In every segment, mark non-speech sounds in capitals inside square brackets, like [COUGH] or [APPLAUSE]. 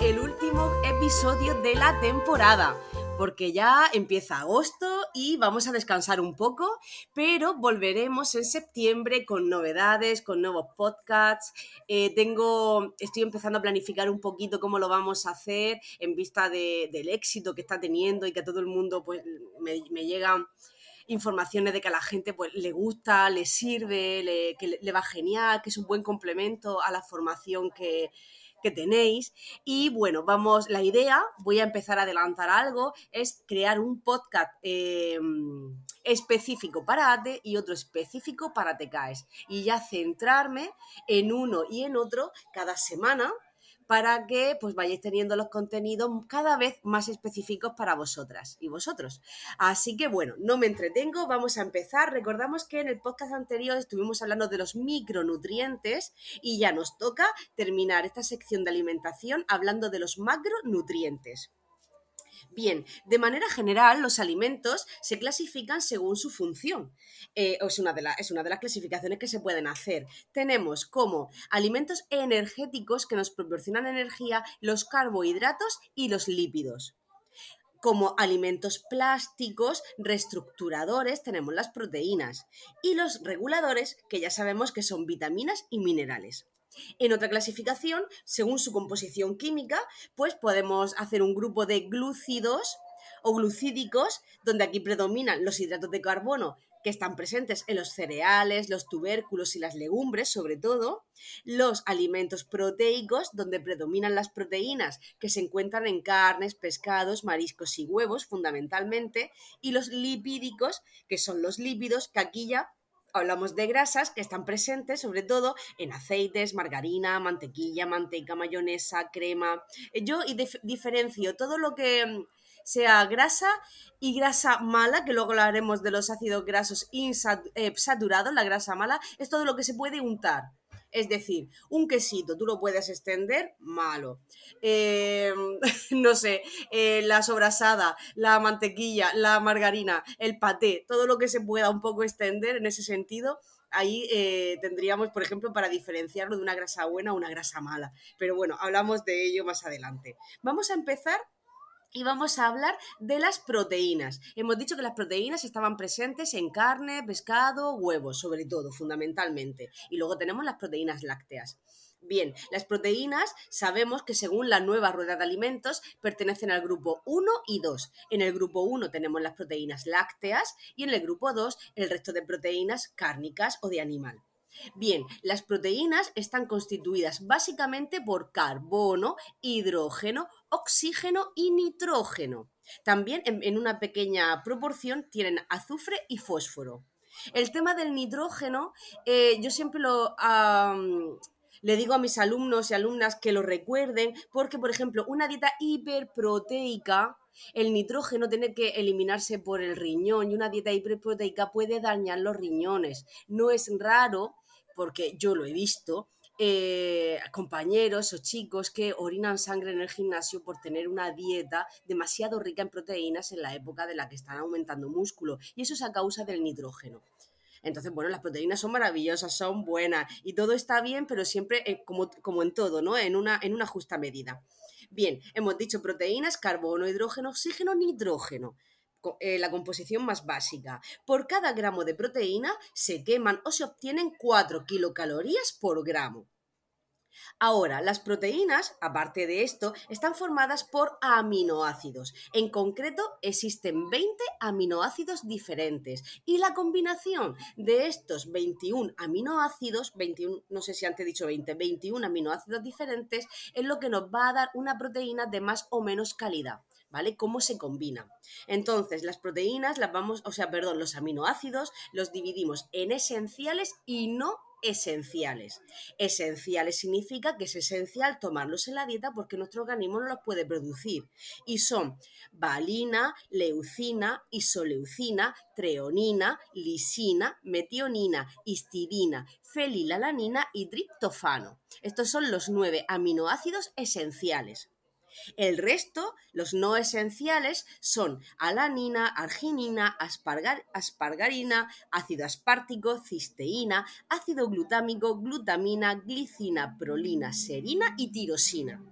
el último episodio de la temporada porque ya empieza agosto y vamos a descansar un poco, pero volveremos en septiembre con novedades, con nuevos podcasts. Eh, tengo, estoy empezando a planificar un poquito cómo lo vamos a hacer en vista del éxito que está teniendo y que a todo el mundo pues, me, me llegan informaciones de que a la gente pues, le gusta, le sirve, que le va genial, que es un buen complemento a la formación que, que tenéis. Y bueno, vamos, la idea, voy a empezar a adelantar algo, es crear un podcast em, específico para ATE y otro específico para TKS. Y ya centrarme en uno y en otro cada semana para que pues vayáis teniendo los contenidos cada vez más específicos para vosotras y vosotros. Así que bueno, no me entretengo, vamos a empezar. Recordamos que en el podcast anterior estuvimos hablando de los micronutrientes y ya nos toca terminar esta sección de alimentación hablando de los macronutrientes. Bien, de manera general, los alimentos se clasifican según su función. Eh, es, una de es una de las clasificaciones que se pueden hacer. Tenemos como alimentos energéticos que nos proporcionan energía los carbohidratos y los lípidos como alimentos plásticos reestructuradores tenemos las proteínas y los reguladores que ya sabemos que son vitaminas y minerales. En otra clasificación, según su composición química, pues podemos hacer un grupo de glúcidos o glucídicos, donde aquí predominan los hidratos de carbono que están presentes en los cereales, los tubérculos y las legumbres, sobre todo, los alimentos proteicos, donde predominan las proteínas que se encuentran en carnes, pescados, mariscos y huevos, fundamentalmente, y los lipídicos, que son los lípidos, que aquí ya hablamos de grasas que están presentes sobre todo en aceites, margarina, mantequilla, manteca, mayonesa, crema. Eh, yo diferencio todo lo que mm, sea grasa y grasa mala, que luego hablaremos de los ácidos grasos insaturados, eh, la grasa mala, es todo lo que se puede untar. Es decir, un quesito tú lo puedes extender, malo. Em, [LAUGHS] no sé, eh, la sobrasada, la mantequilla, la margarina, el paté, todo lo que se pueda un poco extender en ese sentido, ahí eh, tendríamos, por ejemplo, para diferenciarlo de una grasa buena o una grasa mala. Pero bueno, hablamos de ello más adelante. Vamos a empezar y vamos a hablar de las proteínas. Hemos dicho que las proteínas estaban presentes en carne, pescado, huevos, sobre todo, fundamentalmente. Y luego tenemos las proteínas lácteas. Bien, las proteínas sabemos que según la nueva rueda de alimentos pertenecen al grupo 1 y 2. En el grupo 1 tenemos las proteínas lácteas y en el grupo 2 el resto de proteínas cárnicas o de animal. Bien, las proteínas están constituidas básicamente por carbono, hidrógeno, oxígeno y nitrógeno. También en, una pequeña proporción tienen azufre y fósforo. El tema del nitrógeno, eh, yo siempre le digo a mis alumnos y alumnas que lo recuerden porque, por ejemplo, una dieta hiperproteica, el nitrógeno tiene que eliminarse por el riñón y una dieta hiperproteica puede dañar los riñones. No es raro porque yo lo he visto, eh, compañeros o chicos que orinan sangre en el gimnasio por tener una dieta demasiado rica en proteínas en la época de la que están aumentando músculo. Y eso es a causa del nitrógeno. Entonces, bueno, las proteínas son maravillosas, son buenas y todo está bien, pero siempre eh, como, como, en todo, ¿no? En una, en una justa medida. Bien, hemos dicho proteínas, carbono, hidrógeno, oxígeno, nitrógeno. Eh, la composición más básica. Por cada gramo de proteína se queman o se obtienen 4 kilocalorías por gramo. Ahora, las proteínas, aparte de esto, están formadas por aminoácidos. En concreto, existen 20 aminoácidos diferentes y la combinación de estos 21 aminoácidos, 21, no sé si antes he dicho 20, 21 aminoácidos diferentes, es lo que nos va a dar una proteína de más o menos calidad. ¿Vale? Cómo se combina. Entonces, las proteínas las vamos, o sea, perdón, los aminoácidos los dividimos en esenciales y no esenciales. Esenciales significa que es esencial tomarlos en la dieta porque nuestro organismo no los puede producir. Y son valina, leucina, isoleucina, treonina, lisina, metionina, histidina, fenilalanina y triptofano. Estos son los nueve aminoácidos esenciales. El resto, los no esenciales, son alanina, arginina, aspargarina, ácido aspartico, cisteína, ácido glutámico, glutamina, glicina, prolina, serina y tirosina.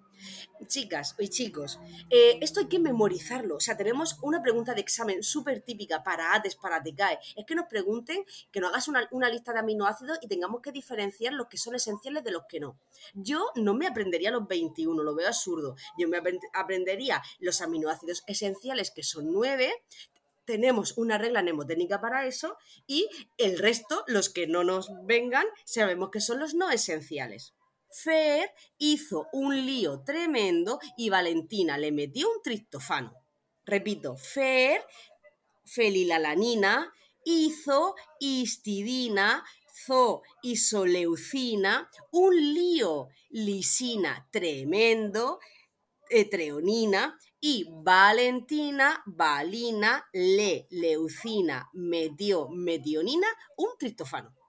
Chicas y chicos, eh, esto hay que memorizarlo. O sea, tenemos una pregunta de examen súper típica para ATES, para TECAE. Es que nos pregunten, que nos hagas una, una, lista de aminoácidos y tengamos que diferenciar los que son esenciales de los que no. Yo no me aprendería los 21, lo veo absurdo. Yo me aprendería los aminoácidos esenciales, que son 9, tenemos una regla mnemotécnica para eso y el resto, los que no nos vengan, sabemos que son los no esenciales. Fer hizo un lío tremendo y Valentina le metió un triptofano. Repito, Fer, felilalanina, hizo histidina, zo isoleucina, un lío lisina tremendo, etreonina y Valentina, valina, le, leucina, medio, medionina, un triptofano.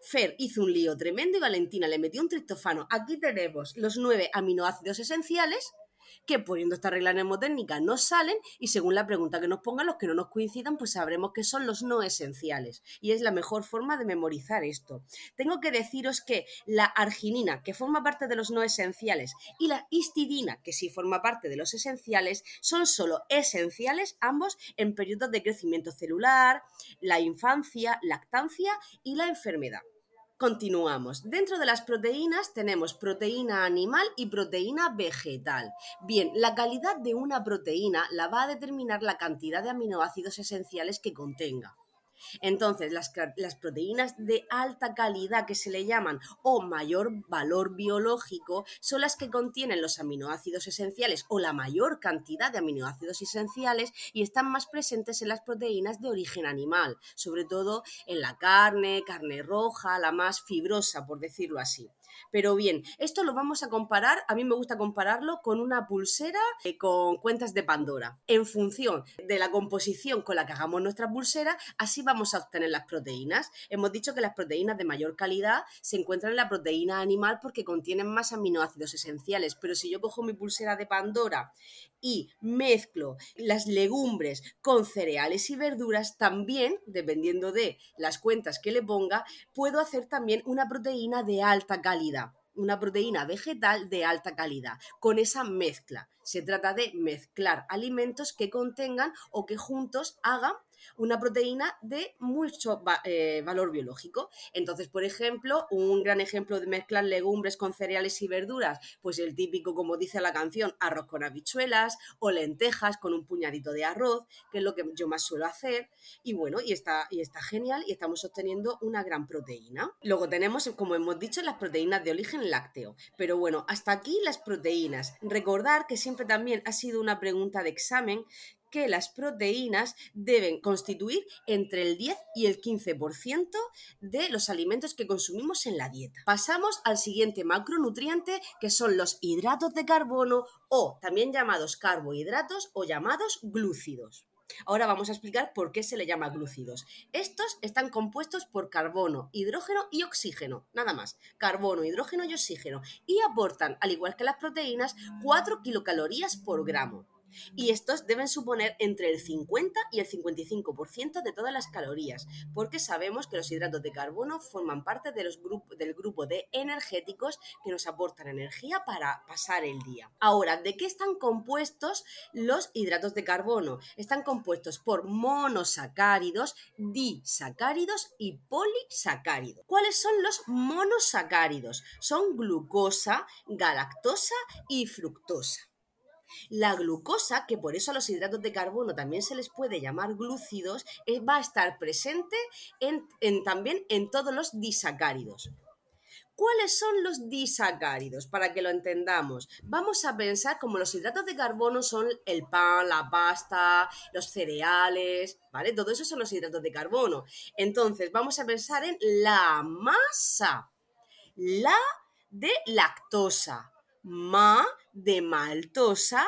Fer hizo un lío tremendo y Valentina le metió un triptofano. Aquí tenemos los nueve aminoácidos esenciales que poniendo esta regla mnemotécnica no salen y según la pregunta que nos pongan, los que no nos coincidan, pues sabremos que son los no esenciales. Y es la mejor forma de memorizar esto. Tengo que deciros que la arginina, que forma parte de los no esenciales, y la histidina, que sí forma parte de los esenciales, son solo esenciales ambos en periodos de crecimiento celular, la infancia, lactancia y la enfermedad. Continuamos. Dentro de las proteínas tenemos proteína animal y proteína vegetal. Bien, la calidad de una proteína la va a determinar la cantidad de aminoácidos esenciales que contenga. Entonces, las, proteínas de alta calidad que se le llaman o mayor valor biológico son las que contienen los aminoácidos esenciales o la mayor cantidad de aminoácidos esenciales y están más presentes en las proteínas de origen animal, sobre todo en la carne, carne roja, la más fibrosa, por decirlo así. Pero bien, esto lo vamos a comparar, a mí me gusta compararlo con una pulsera eh, con cuentas de Pandora. En función de la composición con la que hagamos nuestra pulsera, así vamos a obtener las proteínas. Hemos dicho que las proteínas de mayor calidad se encuentran en la proteína animal porque contienen más aminoácidos esenciales, pero si yo cojo mi pulsera de Pandora y mezclo las legumbres con cereales y verduras, también, dependiendo de las cuentas que le ponga, puedo hacer también una proteína de alta calidad una proteína vegetal de alta calidad, con esa mezcla. Se trata de mezclar alimentos que contengan o que juntos hagan una proteína de mucho eh, valor biológico. Entonces, por ejemplo, un gran ejemplo de mezclar legumbres con cereales y verduras, pues el típico, como dice la canción, arroz con habichuelas o lentejas con un puñadito de arroz, que es lo que yo más suelo hacer. Y bueno, y está, y está genial y estamos obteniendo una gran proteína. Luego tenemos, como hemos dicho, las proteínas de origen lácteo. Pero bueno, hasta aquí las proteínas. Recordar que también ha sido una pregunta de examen que las proteínas deben constituir entre el 10 y el 15% de los alimentos que consumimos en la dieta. Pasamos al siguiente macronutriente que son los hidratos de carbono o también llamados carbohidratos o llamados glúcidos. Ahora vamos a explicar por qué se le llama glúcidos. Estos están compuestos por carbono, hidrógeno y oxígeno, nada más. Carbono, hidrógeno y oxígeno. Y aportan, al igual que las proteínas, 4 kilocalorías por gramo y estos deben suponer entre el 50 y el 55% de todas las calorías, porque sabemos que los hidratos de carbono forman parte del grupo de energéticos que nos aportan energía para pasar el día. Ahora, ¿de qué están compuestos los hidratos de carbono? Están compuestos por monosacáridos, disacáridos y polisacáridos. ¿Cuáles son los monosacáridos? Son glucosa, galactosa y fructosa. La glucosa, que por eso a los hidratos de carbono también se les puede llamar glúcidos, eh, va a estar presente también en todos los disacáridos. ¿Cuáles son los disacáridos? Para que lo entendamos, vamos a pensar como los hidratos de carbono son el pan, la pasta, los cereales, ¿vale? Todo eso son los hidratos de carbono. Entonces, vamos a pensar en la masa, la de lactosa, ma de maltosa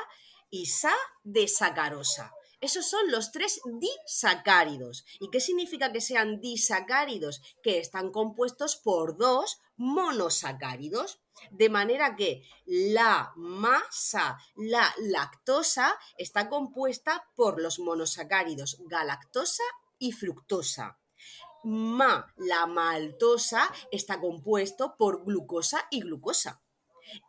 y sa de sacarosa. Esos son los tres disacáridos. ¿Y qué significa que sean disacáridos? Que están compuestos por dos monosacáridos. De manera que la masa, la lactosa, está compuesta por los monosacáridos galactosa y fructosa. Ma, la maltosa, está compuesto por glucosa y glucosa.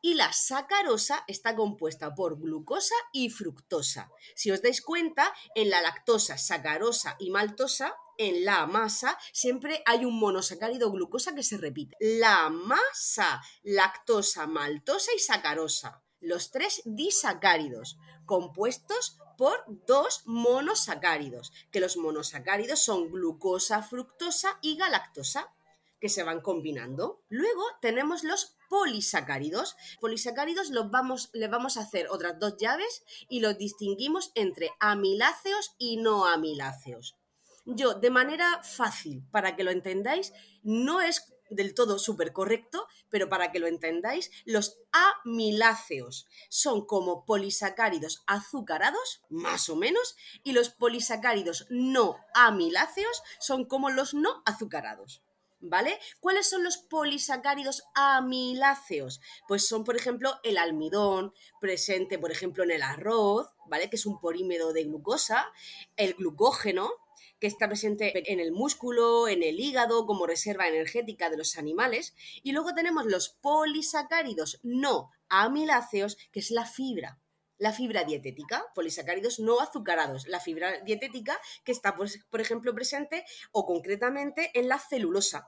Y la sacarosa está compuesta por glucosa y fructosa. Si os dais cuenta, en la lactosa, sacarosa y maltosa, en la masa siempre hay un monosacárido glucosa que se repite. La masa, lactosa, maltosa y sacarosa. Los tres disacáridos, compuestos por dos monosacáridos, que los monosacáridos son glucosa, fructosa y galactosa que se van combinando. Luego tenemos los polisacáridos. Polisacáridos los vamos, le vamos a hacer otras dos llaves y los distinguimos entre amiláceos y no amiláceos. Yo, de manera fácil, para que lo entendáis, no es del todo súper correcto, pero para que lo entendáis, los amiláceos son como polisacáridos azucarados, más o menos, y los polisacáridos no amiláceos son como los no azucarados. ¿Vale? ¿Cuáles son los polisacáridos amiláceos? Pues son, por ejemplo, el almidón, presente, por ejemplo, en el arroz, ¿vale? Que es un polímero de glucosa, el glucógeno, que está presente en el músculo, en el hígado, como reserva energética de los animales. Y luego tenemos los polisacáridos no amiláceos, que es la fibra la fibra dietética, polisacáridos no azucarados, la fibra dietética que está, pues, por ejemplo, presente o concretamente en la celulosa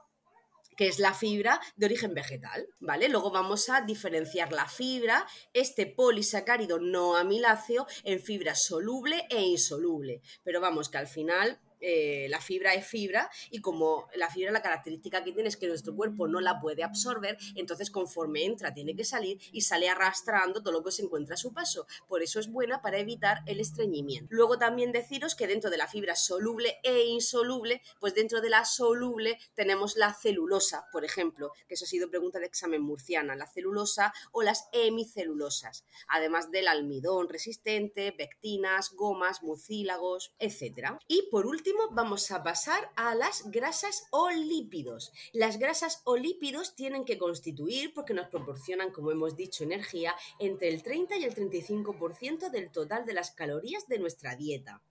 que es la fibra de origen vegetal, ¿vale? Luego vamos a diferenciar la fibra, este polisacárido no amiláceo, en fibra soluble e insoluble. Pero vamos, que al final eh, la fibra es fibra y como la fibra la característica que tiene es que nuestro cuerpo no la puede absorber, entonces conforme entra tiene que salir y sale arrastrando todo lo que se encuentra a su paso. Por eso es buena para evitar el estreñimiento. Luego también deciros que dentro de la fibra soluble e insoluble, pues dentro de la soluble tenemos la celulosa, por ejemplo, que eso ha sido pregunta de examen murciana, la celulosa o las hemicelulosas, además del almidón resistente, pectinas, gomas, mucílagos, etc. Y por último, vamos a pasar a las grasas o lípidos. Las grasas o lípidos tienen que constituir, porque nos proporcionan, como hemos dicho, energía entre el 30 y el 35% del total de las calorías de nuestra dieta.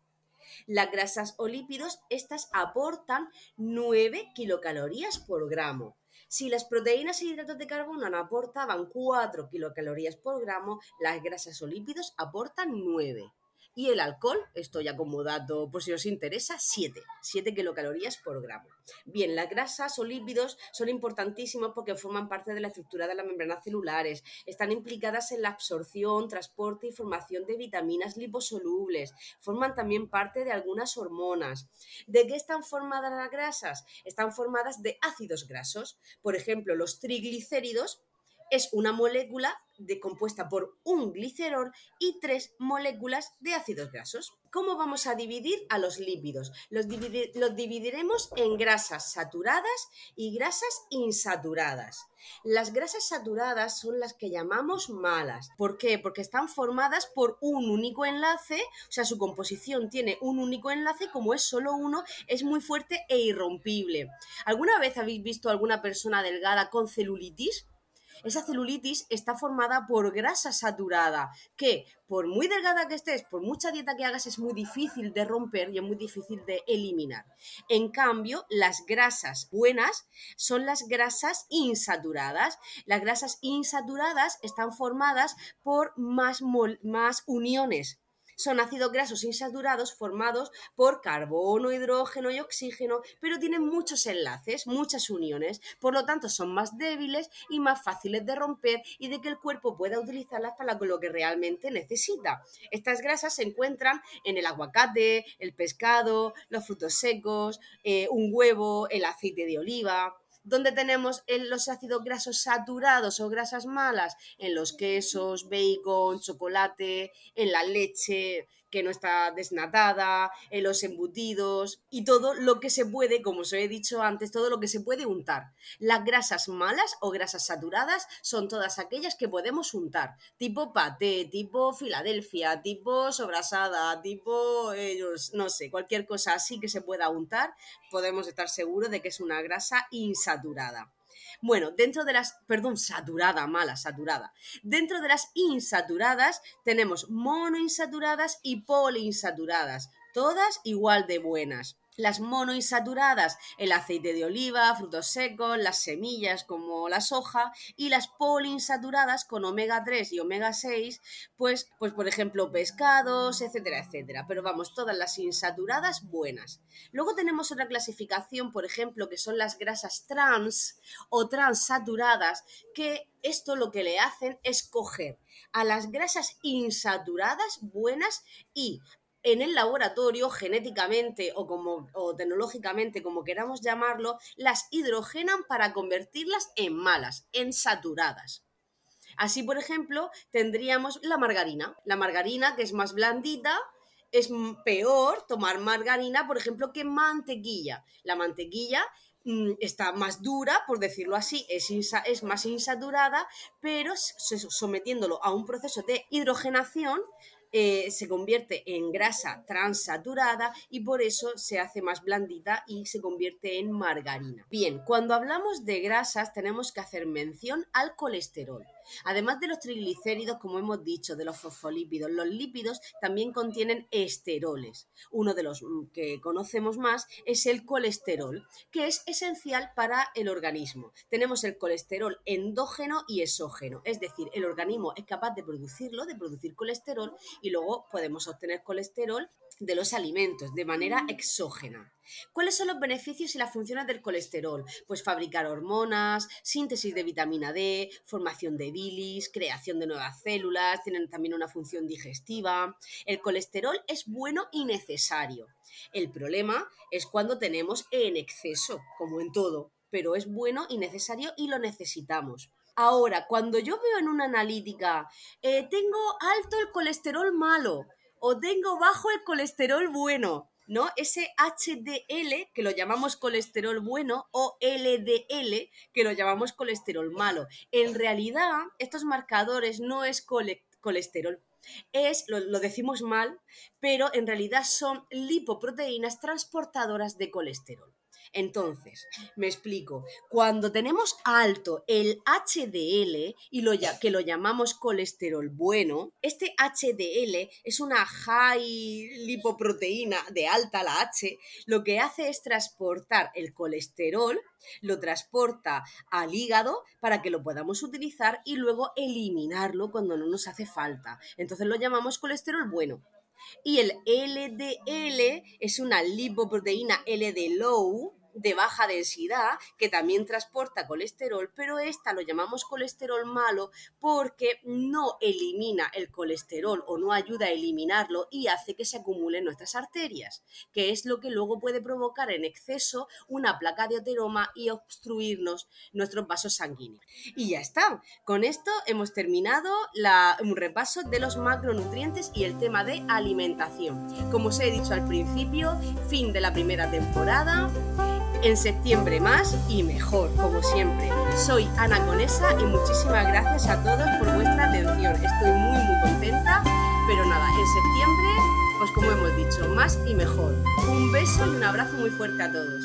Las grasas o lípidos, estas aportan 9 kilocalorías por gramo. Si las proteínas e hidratos de carbono aportaban 4 kilocalorías por gramo, las grasas o lípidos aportan 9. Y el alcohol, estoy acomodado por si os interesa, 7, 7 kilocalorías por gramo. Bien, las grasas o lípidos son importantísimos porque forman parte de la estructura de las membranas celulares, están implicadas en la absorción, transporte y formación de vitaminas liposolubles, forman también parte de algunas hormonas. ¿De qué están formadas las grasas? Están formadas de ácidos grasos. Por ejemplo, los triglicéridos es una molécula de, compuesta por un glicerol y tres moléculas de ácidos grasos. ¿Cómo vamos a dividir a los lípidos? Los, dividiremos en grasas saturadas y grasas insaturadas. Las grasas saturadas son las que llamamos malas. ¿Por qué? Porque están formadas por un único enlace, o sea, su composición tiene un único enlace, como es solo uno, es muy fuerte e irrompible. ¿Alguna vez habéis visto alguna persona delgada con celulitis? Esa celulitis está formada por grasa saturada, que por muy delgada que estés, por mucha dieta que hagas, es muy difícil de romper y es muy difícil de eliminar. En cambio, las grasas buenas son las grasas insaturadas. Las grasas insaturadas están formadas por más, más uniones son ácidos grasos insaturados formados por carbono, hidrógeno y oxígeno, pero tienen muchos enlaces, muchas uniones, por lo tanto son más débiles y más fáciles de romper y de que el cuerpo pueda utilizarlas para lo que realmente necesita. Estas grasas se encuentran en el aguacate, el pescado, los frutos secos, eh, un huevo, el aceite de oliva donde tenemos los ácidos grasos saturados o grasas malas en los quesos, bacon, chocolate, en la leche que no está desnatada, en los embutidos y todo lo que se puede, como os he dicho antes, todo lo que se puede untar. Las grasas malas o grasas saturadas son todas aquellas que podemos untar, tipo paté, tipo Filadelfia, tipo sobrasada, tipo, eh, no sé, cualquier cosa así que se pueda untar, podemos estar seguros de que es una grasa insaturada. Bueno, dentro de las, perdón, saturada, mala, saturada. Dentro de las insaturadas tenemos monoinsaturadas y poliinsaturadas, todas igual de buenas las monoinsaturadas, el aceite de oliva, frutos secos, las semillas como la soja y las poliinsaturadas con omega 3 y omega 6, pues, pues por ejemplo pescados, etcétera, etcétera. Pero vamos, todas las insaturadas buenas. Luego tenemos otra clasificación, por ejemplo, que son las grasas trans o transaturadas, que esto lo que le hacen es coger a las grasas insaturadas buenas y en el laboratorio, genéticamente o, como, o tecnológicamente, como queramos llamarlo, las hidrogenan para convertirlas en malas, en saturadas. Así, por ejemplo, tendríamos la margarina. La margarina, que es más blandita, es peor tomar margarina, por ejemplo, que mantequilla. La mantequilla mm, está más dura, por decirlo así, es, es más insaturada, pero sometiéndolo a un proceso de hidrogenación eh, se convierte en grasa transaturada y por eso se hace más blandita y se convierte en margarina. Bien, cuando hablamos de grasas tenemos que hacer mención al colesterol. Además de los triglicéridos, como hemos dicho, de los fosfolípidos, los lípidos también contienen esteroles. Uno de los mm, que conocemos más es el colesterol, que es esencial para el organismo. Tenemos el colesterol endógeno y exógeno, es decir, el organismo es capaz de producirlo, de producir colesterol, y luego podemos obtener colesterol de los alimentos de manera exógena. ¿Cuáles son los beneficios y las funciones del colesterol? Pues fabricar hormonas, síntesis de vitamina D, formación de bilis, creación de nuevas células, tienen también una función digestiva. El colesterol es bueno y necesario. El problema es cuando tenemos en exceso, como en todo, pero es bueno y necesario y lo necesitamos. Ahora, cuando yo veo en una analítica, eh, tengo alto el colesterol malo o tengo bajo el colesterol bueno, ¿no? Ese HDL, que lo llamamos colesterol bueno, o LDL, que lo llamamos colesterol malo. En realidad, estos marcadores no es colesterol. Es, lo, lo decimos mal, pero en realidad son lipoproteínas transportadoras de colesterol. Entonces, me explico, cuando tenemos alto el HDL y lo, que lo llamamos colesterol bueno, este HDL es una high lipoproteína de alta la H, lo que hace es transportar el colesterol, lo transporta al hígado para que lo podamos utilizar y luego eliminarlo cuando no nos hace falta. Entonces lo llamamos colesterol bueno. Y el LDL es una lipoproteína LD low de baja densidad que también transporta colesterol, pero esta lo llamamos colesterol malo porque no elimina el colesterol o no ayuda a eliminarlo y hace que se acumule en nuestras arterias, que es lo que luego puede provocar en exceso una placa de ateroma y obstruirnos nuestros vasos sanguíneos. Y ya está, con esto hemos terminado un repaso de los macronutrientes y el tema de alimentación. Como os he dicho al principio, fin de la primera temporada. En septiembre más y mejor, como siempre. Soy Ana Conesa y muchísimas gracias a todos por vuestra atención. Estoy muy muy contenta, pero nada, en septiembre, pues como hemos dicho, más y mejor. Un beso y un abrazo muy fuerte a todos.